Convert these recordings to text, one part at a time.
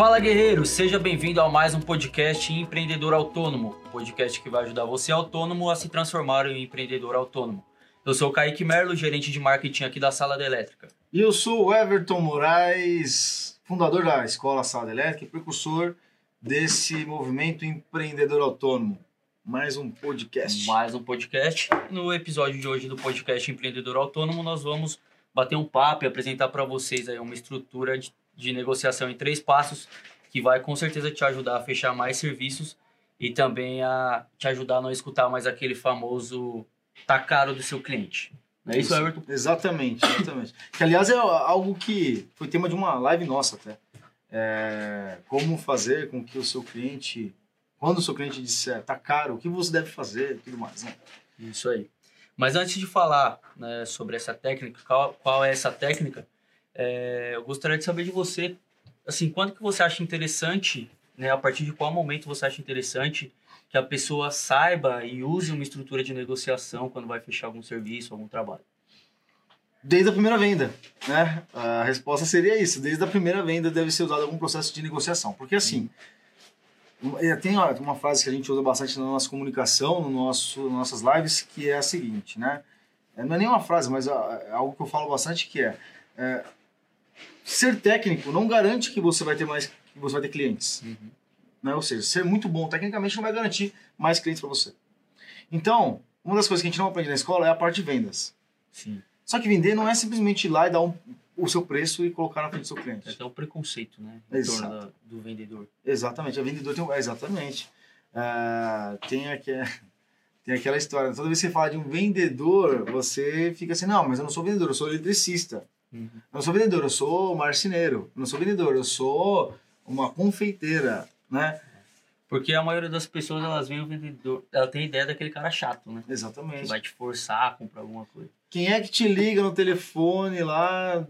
Fala guerreiro, seja bem-vindo a mais um podcast Empreendedor Autônomo, um podcast que vai ajudar você autônomo a se transformar em empreendedor autônomo. Eu sou o Kaique Merlo, gerente de marketing aqui da Sala da Elétrica. E eu sou o Everton Moraes, fundador da Escola Sala da Elétrica e precursor desse movimento empreendedor autônomo. Mais um podcast. Mais um podcast. No episódio de hoje do podcast Empreendedor Autônomo, nós vamos bater um papo e apresentar para vocês aí uma estrutura de, de negociação em três passos que vai com certeza te ajudar a fechar mais serviços e também a te ajudar a não escutar mais aquele famoso tá caro do seu cliente. Não é isso, Isso, Everton? Exatamente, exatamente. que aliás é algo que foi tema de uma live nossa até. É, como fazer com que o seu cliente, quando o seu cliente disser tá caro, o que você deve fazer e tudo mais. Né? Isso aí. Mas antes de falar né, sobre essa técnica, qual, qual é essa técnica, é, eu gostaria de saber de você, assim, quando que você acha interessante, né, a partir de qual momento você acha interessante que a pessoa saiba e use uma estrutura de negociação quando vai fechar algum serviço, algum trabalho? Desde a primeira venda, né? A resposta seria isso. Desde a primeira venda deve ser usado algum processo de negociação. Porque assim, é, tem uma frase que a gente usa bastante na nossa comunicação, no nosso, nas nossas lives, que é a seguinte, né? É, Não é nem uma frase, mas é algo que eu falo bastante que é, é, ser técnico não garante que você vai ter mais, que você vai ter clientes. Né? Ou seja, ser muito bom tecnicamente não vai garantir mais clientes para você. Então, uma das coisas que a gente não aprende na escola é a parte de vendas. Sim. Só que vender não é simplesmente ir lá e dar um- o seu preço e colocar na frente do seu É cliente. até o preconceito, né? Em Exato. torno da- do vendedor. Exatamente, a vendedor tem um, é, exatamente. Ah, tem, aqui, tem aquela história, toda vez que você fala de um vendedor, você fica assim, não, mas eu não sou vendedor, eu sou eletricista. Uhum. Não sou vendedor, eu sou marceneiro. Não sou vendedor, eu sou uma confeiteira, né? Porque a maioria das pessoas, elas veem o vendedor, ela tem ideia daquele cara chato, né? Que Exatamente. vai te forçar a comprar alguma coisa. Quem é que te liga no telefone lá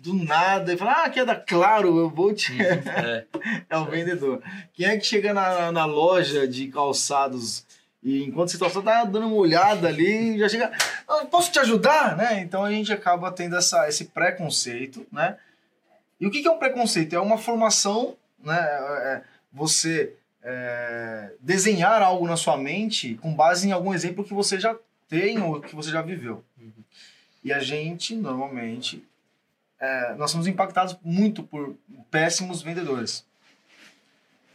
do nada e fala, ah, que é da Claro, eu vou te... É, É o vendedor. Quem é que chega na, na loja de calçados e enquanto você tá só tá dando uma olhada ali, já chega, "Ah, posso te ajudar, né? Então a gente acaba tendo essa, esse preconceito, né? E o que que é um preconceito? É uma formação, né? É você é, desenhar algo na sua mente com base em algum exemplo que você já tem ou que você já viveu. Uhum. E a gente, normalmente, é, nós somos impactados muito por péssimos vendedores.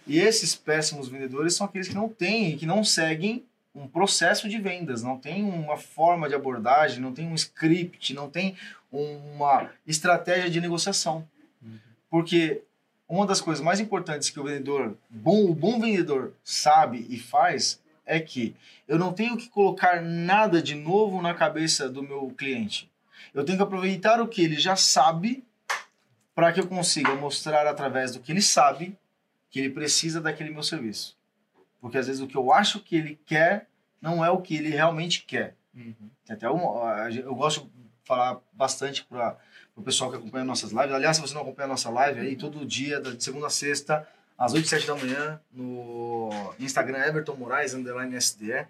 E esses péssimos vendedores são aqueles que não têm, que não seguem um processo de vendas, não tem uma forma de abordagem, não tem um script, não tem uma estratégia de negociação. Uhum. Porque uma das coisas mais importantes que o vendedor, bom, o bom vendedor sabe e faz é que eu não tenho que colocar nada de novo na cabeça do meu cliente. Eu tenho que aproveitar o que ele já sabe para que eu consiga mostrar através do que ele sabe que ele precisa daquele meu serviço. Porque às vezes o que eu acho que ele quer não é o que ele realmente quer. Uhum. Até uma, eu gosto de falar bastante para o pessoal que acompanha nossas lives. Aliás, se você não acompanha a nossa live aí, todo dia, de segunda a sexta, às 8 e 7 da manhã, no Instagram Everton Moraes, underline SDE.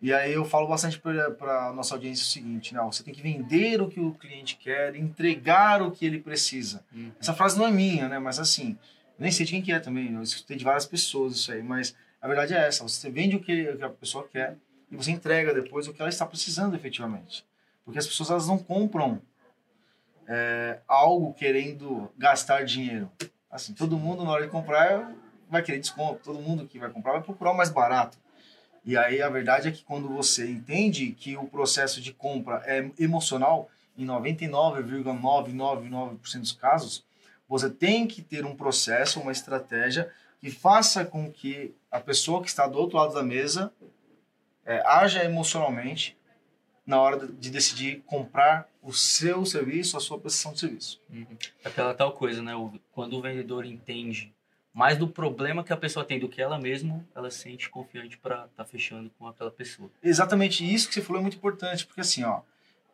E aí eu falo bastante para a nossa audiência o seguinte, né? Você tem que vender o que o cliente quer, entregar o que ele precisa. Uhum. Essa frase não é minha, né? Mas assim, nem sei de quem que é também. Eu escutei de várias pessoas isso aí. Mas a verdade é essa. Você vende o que a pessoa quer e você entrega depois o que ela está precisando efetivamente. Porque as pessoas elas não compram é, algo querendo gastar dinheiro. Assim, todo mundo na hora de comprar vai querer desconto. Todo mundo que vai comprar vai procurar o mais barato. E aí a verdade é que quando você entende que o processo de compra é emocional, em 99,999% dos casos, você tem que ter um processo, uma estratégia que faça com que a pessoa que está do outro lado da mesa é, haja emocionalmente na hora de decidir comprar o seu serviço, a sua prestação de serviço. Uhum. Aquela tal coisa, né? Quando o vendedor entende mais do problema que a pessoa tem do que ela mesma, ela se sente confiante para estar fechando com aquela pessoa. Exatamente isso que você falou é muito importante, porque assim, ó,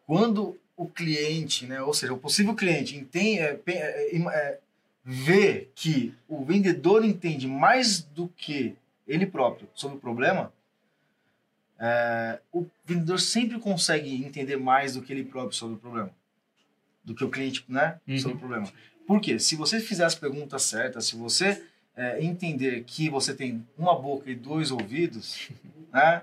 quando o cliente, né, ou seja, o possível cliente entende, é, é, é, é, vê que o vendedor entende mais do que ele próprio sobre o problema, é, o vendedor sempre consegue entender mais do que ele próprio sobre o problema, do que o cliente, né, Uhum. sobre o problema. Por quê? Se você fizer as perguntas certas, se você é, entender que você tem uma boca e dois ouvidos, né,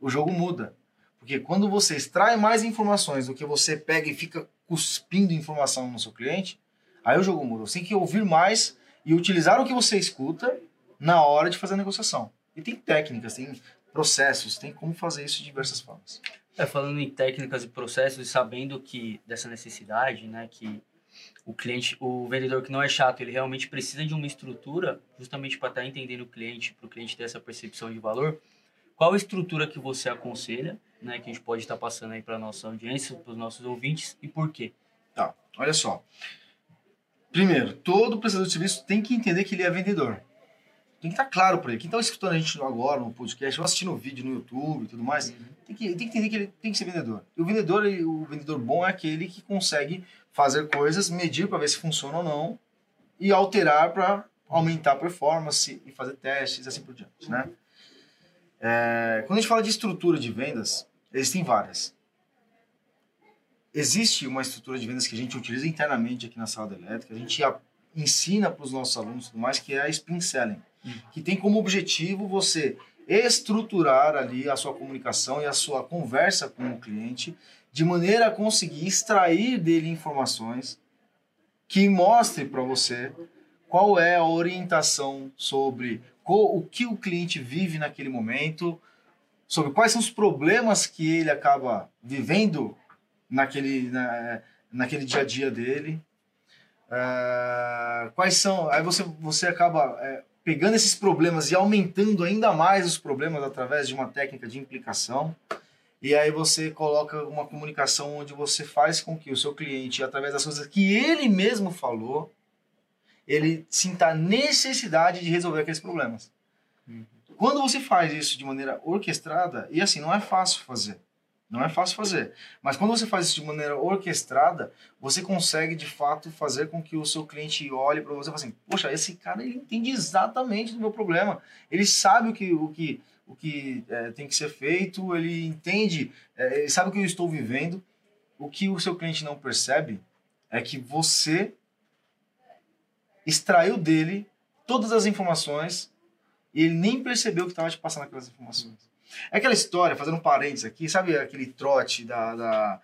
o jogo muda. Porque quando você extrai mais informações do que você pega e fica cuspindo informação no seu cliente, aí o jogo muda. Você tem que ouvir mais e utilizar o que você escuta na hora de fazer a negociação. E tem técnicas, tem processos, tem como fazer isso de diversas formas. É, falando em técnicas e processos e sabendo que dessa necessidade, né, que o cliente, o vendedor que não é chato, ele realmente precisa de uma estrutura justamente para estar tá entendendo o cliente, para o cliente ter essa percepção de valor. Qual estrutura que você aconselha, né, que a gente pode estar passando aí para nossa audiência, para os nossos ouvintes e por quê? Tá, olha só. Primeiro, todo prestador de serviço tem que entender que ele é vendedor. Tem que estar tá claro para ele. Quem está escutando a gente agora no podcast, ou assistindo o vídeo no YouTube e tudo mais, uhum. tem, que, tem que entender que ele tem que ser vendedor. E o vendedor, o vendedor bom é aquele que consegue fazer coisas, medir para ver se funciona ou não e alterar para aumentar a performance e fazer testes e assim por diante, né? É, quando a gente fala de estrutura de vendas, existem várias. Existe uma estrutura de vendas que a gente utiliza internamente aqui na sala da elétrica, a gente ensina para os nossos alunos tudo mais, que é a Spin Selling, hum. que tem como objetivo você estruturar ali a sua comunicação e a sua conversa com o cliente de maneira a conseguir extrair dele informações que mostre para você qual é a orientação sobre o que o cliente vive naquele momento, sobre quais são os problemas que ele acaba vivendo naquele, na, naquele dia a dia dele. Uh, quais são. Aí você, você acaba é, pegando esses problemas e aumentando ainda mais os problemas através de uma técnica de implicação. E aí você coloca uma comunicação onde você faz com que o seu cliente, através das coisas que ele mesmo falou, ele sinta a necessidade de resolver aqueles problemas. Uhum. Quando você faz isso de maneira orquestrada, e assim, não é fácil fazer. Não é fácil fazer. Mas quando você faz isso de maneira orquestrada, você consegue de fato fazer com que o seu cliente olhe para você e fale assim: Poxa, esse cara ele entende exatamente do meu problema. Ele sabe o que, o que, o que é, tem que ser feito, ele entende, é, ele sabe o que eu estou vivendo. O que o seu cliente não percebe é que você extraiu dele todas as informações e ele nem percebeu que estava te passando aquelas informações. É aquela história, fazendo um parênteses aqui, sabe aquele trote da, da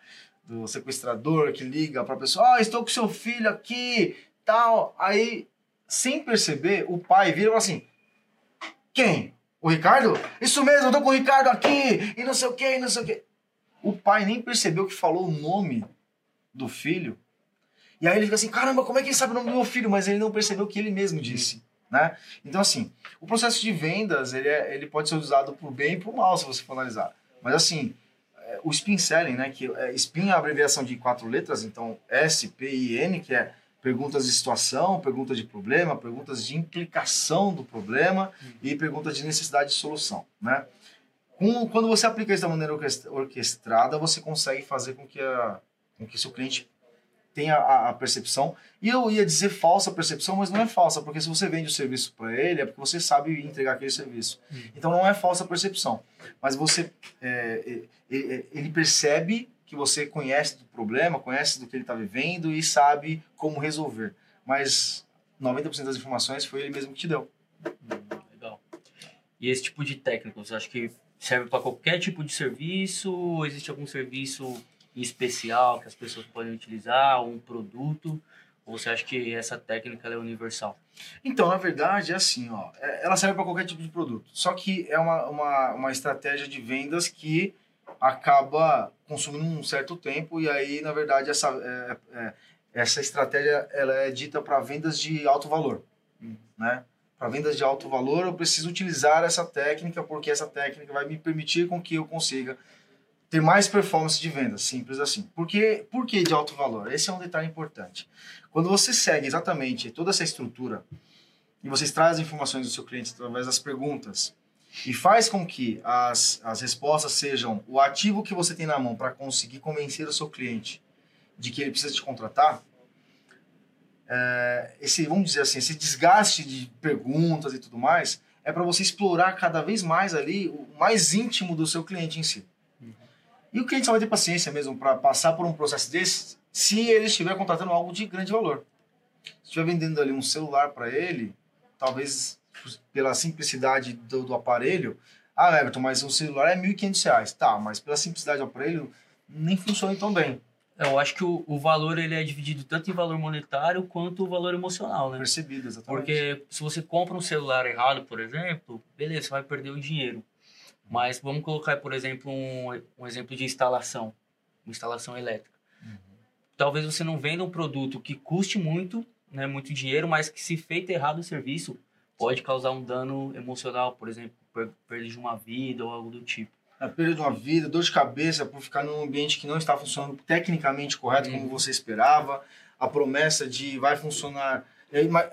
do sequestrador que liga para a pessoa: Ah, estou com seu filho aqui, tal. Aí, sem perceber, o pai vira e fala assim: Quem? O Ricardo? Isso mesmo, eu tô com o Ricardo aqui, e não sei o que, e não sei o que. O pai nem percebeu que falou o nome do filho. E aí ele fica assim, caramba, como é que ele sabe o nome do meu filho? Mas ele não percebeu que ele mesmo disse. Né? Então, assim, o processo de vendas ele, é, ele pode ser usado por bem e por mal, se você for analisar. Mas, assim, é, o spin selling, né, que é, spin é a abreviação de quatro letras, então S, P e N, que é perguntas de situação, perguntas de problema, perguntas de implicação do problema e perguntas de necessidade de solução, né? Quando você aplica isso da maneira orquestrada, você consegue fazer com que, a, com que seu cliente tenha a, a, percepção. E eu ia dizer falsa percepção, mas não é falsa, porque se você vende o serviço para ele, é porque você sabe entregar aquele serviço. Hum. Então não é falsa percepção. Mas você é, é, é ele percebe que você conhece do problema, conhece do que ele está vivendo e sabe como resolver. Mas 90% das informações foi ele mesmo que te deu. Hum, legal. E esse tipo de técnica, você acha que serve para qualquer tipo de serviço? Ou existe algum serviço especial que as pessoas podem utilizar, um produto? Ou você acha que essa técnica é universal? Então, na verdade, é assim, ó, é, ela serve para qualquer tipo de produto. Só que é uma, uma, uma estratégia de vendas que acaba consumindo um certo tempo e aí, na verdade, essa, é, é, essa estratégia ela é dita para vendas de alto valor, uhum. né? Para vendas de alto valor, eu preciso utilizar essa técnica porque essa técnica vai me permitir com que eu consiga ter mais performance de venda, simples assim. Por que, por que de alto valor? Esse é um detalhe importante. Quando você segue exatamente toda essa estrutura e você traz as informações do seu cliente através das perguntas, e faz com que as, as respostas sejam o ativo que você tem na mão para conseguir convencer o seu cliente de que ele precisa te contratar, é, esse, vamos dizer assim, esse desgaste de perguntas e tudo mais, é para você explorar cada vez mais ali o mais íntimo do seu cliente em si. E o cliente só vai ter paciência mesmo para passar por um processo desse se ele estiver contratando algo de grande valor. Se estiver vendendo ali um celular para ele, talvez pela simplicidade do, do aparelho, ah, Everton, mas o celular é R$ 1.500. Tá, mas pela simplicidade do aparelho, nem funciona tão bem. Eu acho que o, o valor ele é dividido tanto em valor monetário quanto o valor emocional, né? Percebido, exatamente. Porque se você compra um celular errado, por exemplo, beleza, você vai perder o dinheiro. Mas vamos colocar, por exemplo, um, um exemplo de instalação, uma instalação elétrica. Uhum. Talvez você não venda um produto que custe muito, né, muito dinheiro, mas que se feito errado o serviço, pode causar um dano emocional, por exemplo, perda de uma vida ou algo do tipo a perda de uma vida, dor de cabeça por ficar num ambiente que não está funcionando tecnicamente correto como uhum. você esperava, a promessa de vai funcionar.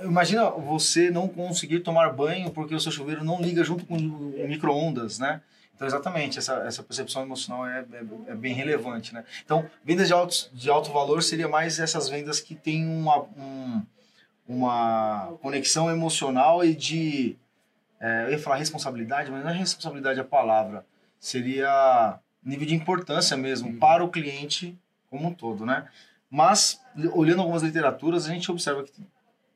Imagina você não conseguir tomar banho porque o seu chuveiro não liga junto com o micro-ondas, né? Então, exatamente, essa, essa percepção emocional é, é, é, bem relevante, né? Então, vendas de alto, de alto valor seria mais essas vendas que têm uma, um, uma conexão emocional e de... É, eu ia falar responsabilidade, mas não é responsabilidade a palavra seria nível de importância mesmo uhum. para o cliente como um todo, né? Mas, olhando algumas literaturas, a gente observa que,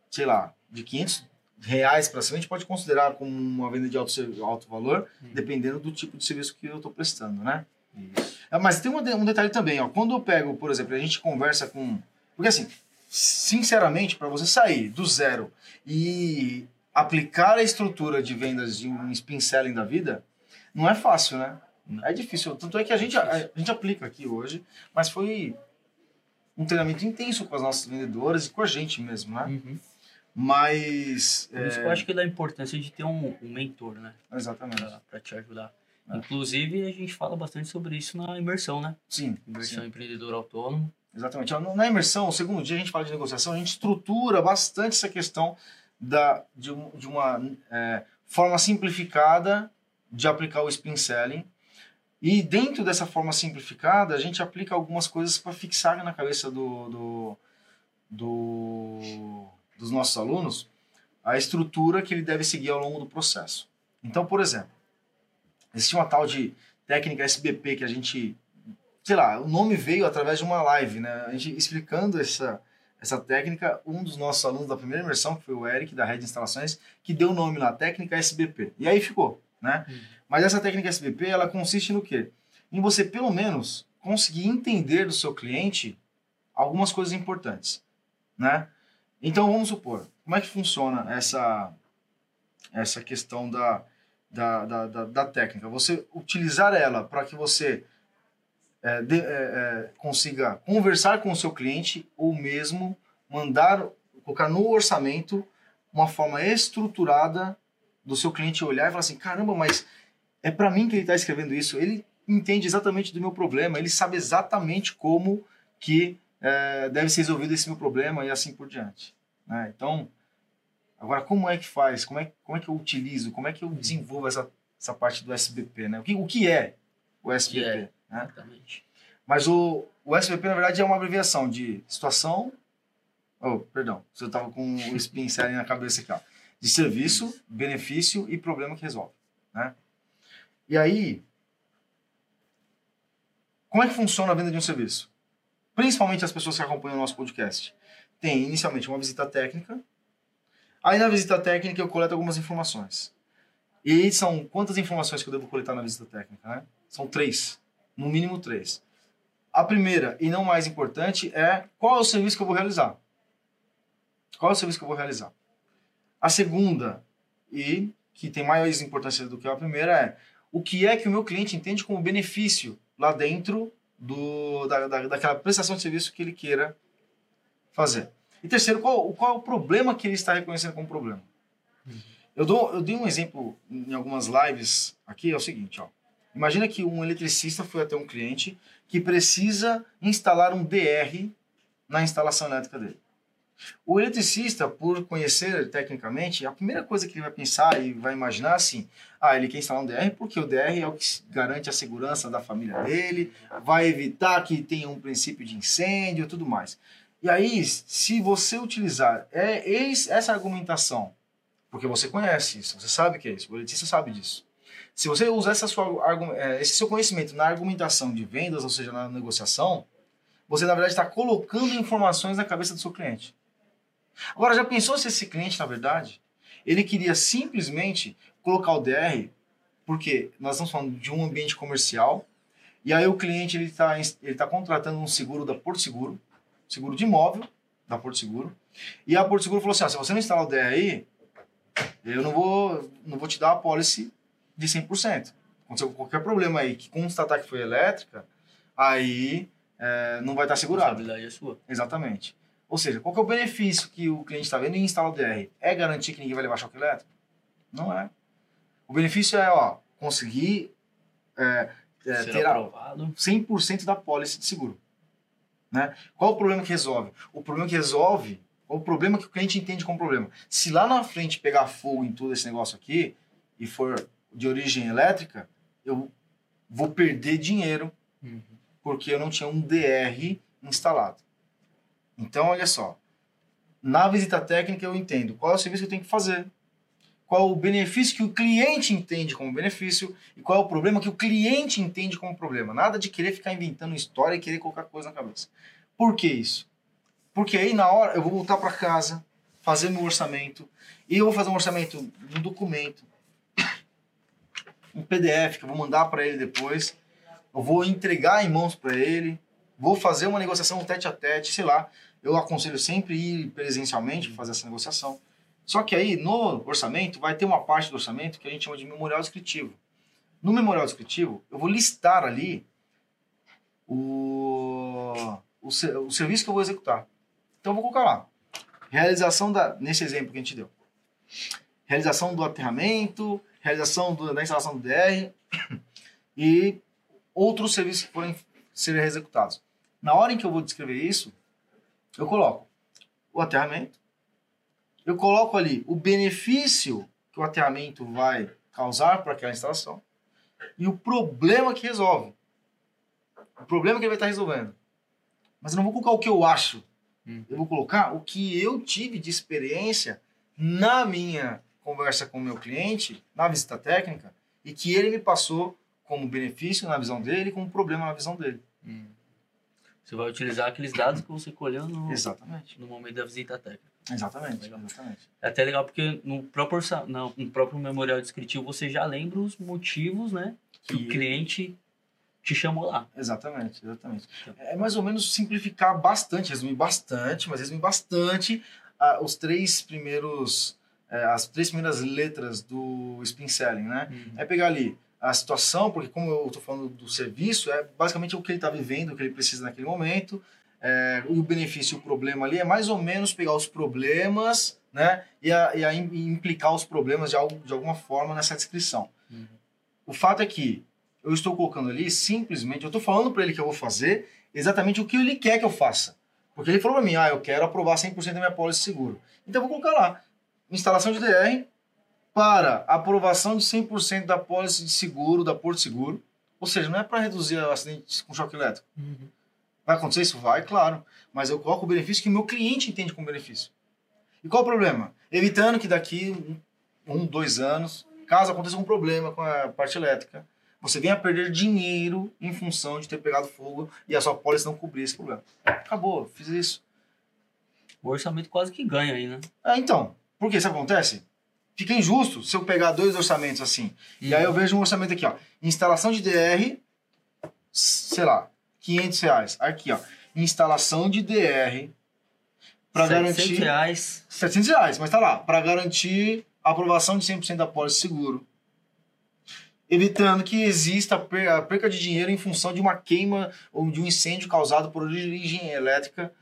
sei lá, de 500 reais para cima, a gente pode considerar como uma venda de alto, alto valor, dependendo do tipo de serviço que eu estou prestando, né? Isso. É, mas tem um detalhe também, ó. Quando eu pego, por exemplo, a gente conversa com... Porque assim, sinceramente, para você sair do zero e aplicar a estrutura de vendas de um spin selling da vida, não é fácil, né? É difícil. Tanto é que a gente, a, a gente aplica aqui hoje, mas foi um treinamento intenso com as nossas vendedoras e com a gente mesmo, né? Uhum. Mas. Por isso é... que eu acho que dá importância de ter um, um mentor, né? Exatamente. Para te ajudar. É. Inclusive, a gente fala bastante sobre isso na imersão, né? Sim. Imersão sim. empreendedor autônomo. Exatamente. Na imersão, o segundo dia, a gente fala de negociação, a gente estrutura bastante essa questão da, de, de uma é, forma simplificada de aplicar o spin selling. E dentro dessa forma simplificada, a gente aplica algumas coisas para fixar na cabeça do, do, do, dos nossos alunos a estrutura que ele deve seguir ao longo do processo. Então, por exemplo, existe uma tal de técnica SBP que a gente, sei lá, o nome veio através de uma live, né? A gente explicando essa, essa técnica, um dos nossos alunos da primeira imersão, que foi o Eric, da Rede Instalações, que deu o nome lá, técnica SBP. E aí ficou né? Uhum. Mas essa técnica SBP, ela consiste no quê? Em você, pelo menos, conseguir entender do seu cliente algumas coisas importantes, né? Então, vamos supor, como é que funciona essa, essa questão da, da, da, da, da técnica? Você utilizar ela para que você é, de, é, é, consiga conversar com o seu cliente ou mesmo mandar, colocar no orçamento uma forma estruturada do seu cliente olhar e falar assim, caramba, mas é para mim que ele está escrevendo isso. Ele entende exatamente do meu problema, ele sabe exatamente como que é, deve ser resolvido esse meu problema e assim por diante. Né? Então, agora como é que faz? Como é, como é que eu utilizo? Como é que eu desenvolvo essa, essa parte do SBP? Né? O, que, o que é o SBP? É, né? Exatamente. Mas o, o SBP, na verdade, é uma abreviação de situação... Oh, perdão, você estava com o spin selling na cabeça aqui. Ó de serviço, benefício e problema que resolve. Né? E aí, como é que funciona a venda de um serviço? Principalmente as pessoas que acompanham o nosso podcast. Tem inicialmente uma visita técnica. Aí na visita técnica eu coleto algumas informações. E são quantas informações que eu devo coletar na visita técnica? Né? São três, no mínimo três. A primeira e não mais importante é qual é o serviço que eu vou realizar. Qual é o serviço que eu vou realizar? A segunda, e que tem maior importância do que a primeira, é o que é que o meu cliente entende como benefício lá dentro do, da, da, daquela prestação de serviço que ele queira fazer. E terceiro, qual, qual é o problema que ele está reconhecendo como problema? Eu, dou, eu dei um exemplo em algumas lives aqui, é o seguinte, ó. Imagina que um eletricista foi até um cliente que precisa instalar um DR na instalação elétrica dele. O eletricista, por conhecer tecnicamente, a primeira coisa que ele vai pensar e vai imaginar assim, ah, ele quer instalar um DR porque o DR é o que garante a segurança da família dele, vai evitar que tenha um princípio de incêndio e tudo mais. E aí, se você utilizar é, essa argumentação, porque você conhece isso, você sabe o que é isso, o eletricista sabe disso. Se você usar essa sua, é, esse seu conhecimento na argumentação de vendas, ou seja, na negociação, você na verdade está colocando informações na cabeça do seu cliente. Agora, já pensou se esse cliente, na verdade, ele queria simplesmente colocar o DR, porque nós estamos falando de um ambiente comercial, e aí o cliente ele está ele tá contratando um seguro da Porto Seguro, seguro de imóvel da Porto Seguro, e a Porto Seguro falou assim, ó, se você não instalar o DR aí, eu não vou, não vou te dar a policy de 100%. Aconteceu qualquer problema aí que constatar que foi elétrica, aí é, não vai estar A segurado. responsabilidade é sua. Exatamente. Ou seja, qual que é o benefício que o cliente está vendo em instalar o DR? É garantir que ninguém vai levar choque elétrico? Não é. O benefício é ó, conseguir é, é, ter aprovado. 100% da pólice de seguro. Né? Qual o problema que resolve? O problema que resolve, o problema que o cliente entende como problema. Se lá na frente pegar fogo em todo esse negócio aqui e for de origem elétrica, eu vou perder dinheiro Uhum. porque eu não tinha um DR instalado. Então, olha só. Na visita técnica eu entendo qual é o serviço que eu tenho que fazer, qual é o benefício que o cliente entende como benefício e qual é o problema que o cliente entende como problema. Nada de querer ficar inventando história e querer colocar coisa na cabeça. Por que isso? Porque aí na hora eu vou voltar para casa, fazer meu orçamento, e eu vou fazer um orçamento no documento, um PDF que eu vou mandar para ele depois, eu vou entregar em mãos para ele, vou fazer uma negociação tete a tete, sei lá. Eu aconselho sempre ir presencialmente fazer essa negociação. Só que aí no orçamento vai ter uma parte do orçamento que a gente chama de memorial descritivo. No memorial descritivo, eu vou listar ali o, o, o serviço que eu vou executar. Então eu vou colocar lá. Realização da, nesse exemplo que a gente deu. Realização do aterramento, realização do- da instalação do DR e outros serviços que forem serem executados. Na hora em que eu vou descrever isso, eu coloco o aterramento, eu coloco ali o benefício que o aterramento vai causar para aquela instalação e o problema que resolve. O problema que ele vai estar resolvendo. Mas eu não vou colocar o que eu acho. Hum. Eu vou colocar o que eu tive de experiência na minha conversa com o meu cliente, na visita técnica, e que ele me passou como benefício na visão dele e como problema na visão dele. Hum. Você vai utilizar aqueles dados que você colheu no, Exatamente. no momento da visita técnica. Exatamente. Legal. Exatamente. É até legal porque no próprio, não, no próprio memorial descritivo você já lembra os motivos, né? Que Que- o cliente te chamou lá. Exatamente, exatamente. Então. É mais ou menos simplificar bastante, resumir bastante, mas resumir bastante ah, os três primeiros, eh, as três primeiras letras do spin selling, né? É pegar ali a situação, porque como eu estou falando do serviço, é basicamente o que ele está vivendo, o que ele precisa naquele momento, é, o benefício e o problema ali é mais ou menos pegar os problemas, né, e, a, e a e implicar os problemas de, algo, de alguma forma nessa descrição. Uhum. O fato é que eu estou colocando ali simplesmente, eu estou falando para ele que eu vou fazer exatamente o que ele quer que eu faça. Porque ele falou para mim, ah, eu quero aprovar 100% da minha pólice de seguro. Então eu vou colocar lá, instalação de DR, para aprovação de 100% da pólice de seguro da Porto Seguro. Ou seja, não é para reduzir acidentes com choque elétrico. Uhum. Vai acontecer isso? Vai, claro. Mas eu coloco o benefício que o meu cliente entende como benefício. E qual o problema? Evitando que daqui um, um, dois anos, caso aconteça um problema com a parte elétrica, você venha a perder dinheiro em função de ter pegado fogo e a sua pólice não cobrir esse problema. Acabou, fiz isso. O orçamento quase que ganha aí, né? Ah, então, por que isso acontece? Fica injusto se eu pegar dois orçamentos assim. E aí eu vejo um orçamento aqui, ó. Instalação de DR, sei lá, 500 reais. Aqui, ó. Instalação de DR para 700 garantir... reais. 700 reais, mas tá lá. Para garantir a aprovação de 100% da pólice seguro. Evitando que exista perca de dinheiro em função de uma queima ou de um incêndio causado por origem elétrica.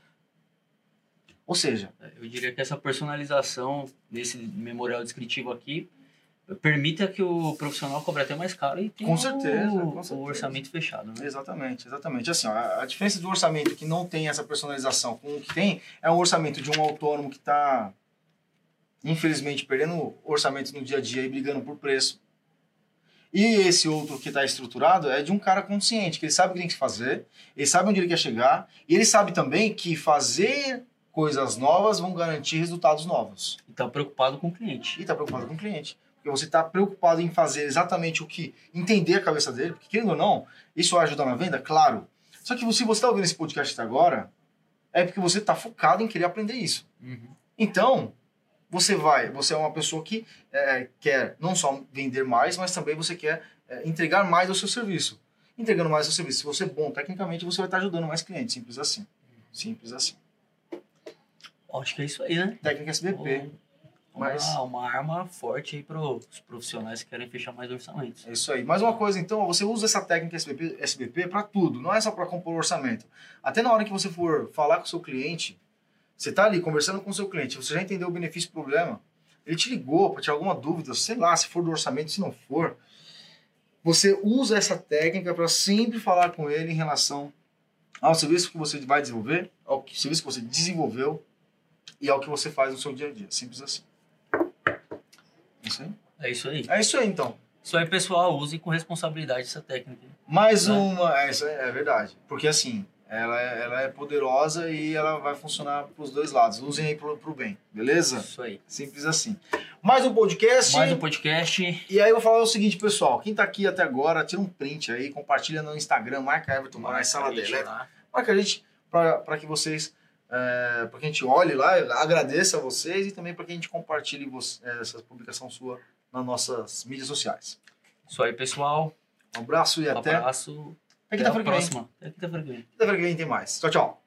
Ou seja, Eu diria que essa personalização desse memorial descritivo aqui permita que o profissional cobre até mais caro e tenha Com certeza, o, com certeza. o orçamento fechado, né? Exatamente, exatamente. Assim, ó, a, diferença do orçamento que não tem essa personalização com o que tem é um orçamento de um autônomo que está, infelizmente, perdendo orçamento no dia a dia e brigando por preço. E esse outro que está estruturado é de um cara consciente, que ele sabe o que tem que fazer, ele sabe onde ele quer chegar, e ele sabe também que fazer coisas novas vão garantir resultados novos. E tá preocupado com o cliente. E está preocupado com o cliente. Porque você está preocupado em fazer exatamente o que. entender a cabeça dele, porque querendo ou não, isso vai ajudar na venda? Claro. Só que se você está ouvindo esse podcast até agora, é porque você está focado em querer aprender isso. Uhum. Então, você vai, você é uma pessoa que é, quer não só vender mais, mas também você quer é, entregar mais ao seu serviço. Entregando mais ao seu serviço. Se você é bom tecnicamente, você vai estar ajudando mais clientes. Simples assim. Simples assim. Acho que é isso aí, né? Técnica SBP. Uma, Mas- uma arma forte aí para os profissionais que querem fechar mais orçamentos. É isso aí. Mais uma coisa, então, você usa essa técnica SBP, SBP para tudo, não é só para compor orçamento. Até na hora que você for falar com o seu cliente, você está ali conversando com o seu cliente, você já entendeu o benefício e o problema, ele te ligou para tirar alguma dúvida, sei lá, se for do orçamento, se não for, você usa essa técnica para sempre falar com ele em relação ao serviço que você vai desenvolver, ao serviço que você desenvolveu e ao que você faz no seu dia a dia. Simples assim. É isso aí? É isso aí. É isso aí, então. Isso aí, pessoal, use com responsabilidade essa técnica. Mais Né? uma, é, isso é, é verdade. Porque assim, ela é, ela é poderosa e ela vai funcionar pros dois lados. Usem aí pro, pro bem, beleza? Isso aí. Simples assim. Mais um podcast. Mais um podcast. E aí eu vou falar o seguinte, pessoal. Quem tá aqui até agora, tira um print aí, compartilha no Instagram, marca Everton Moraes Sala lá. Marca a gente para que vocês. É, para que a gente olhe lá, agradeça a vocês e também para que a gente compartilhe vo- é, essa publicação sua nas nossas mídias sociais. Isso aí, pessoal. Um abraço e Um até. abraço. Até Até a próxima. Até quinta-feira que vem. Quinta-feira que vem tem mais. Tchau, tchau.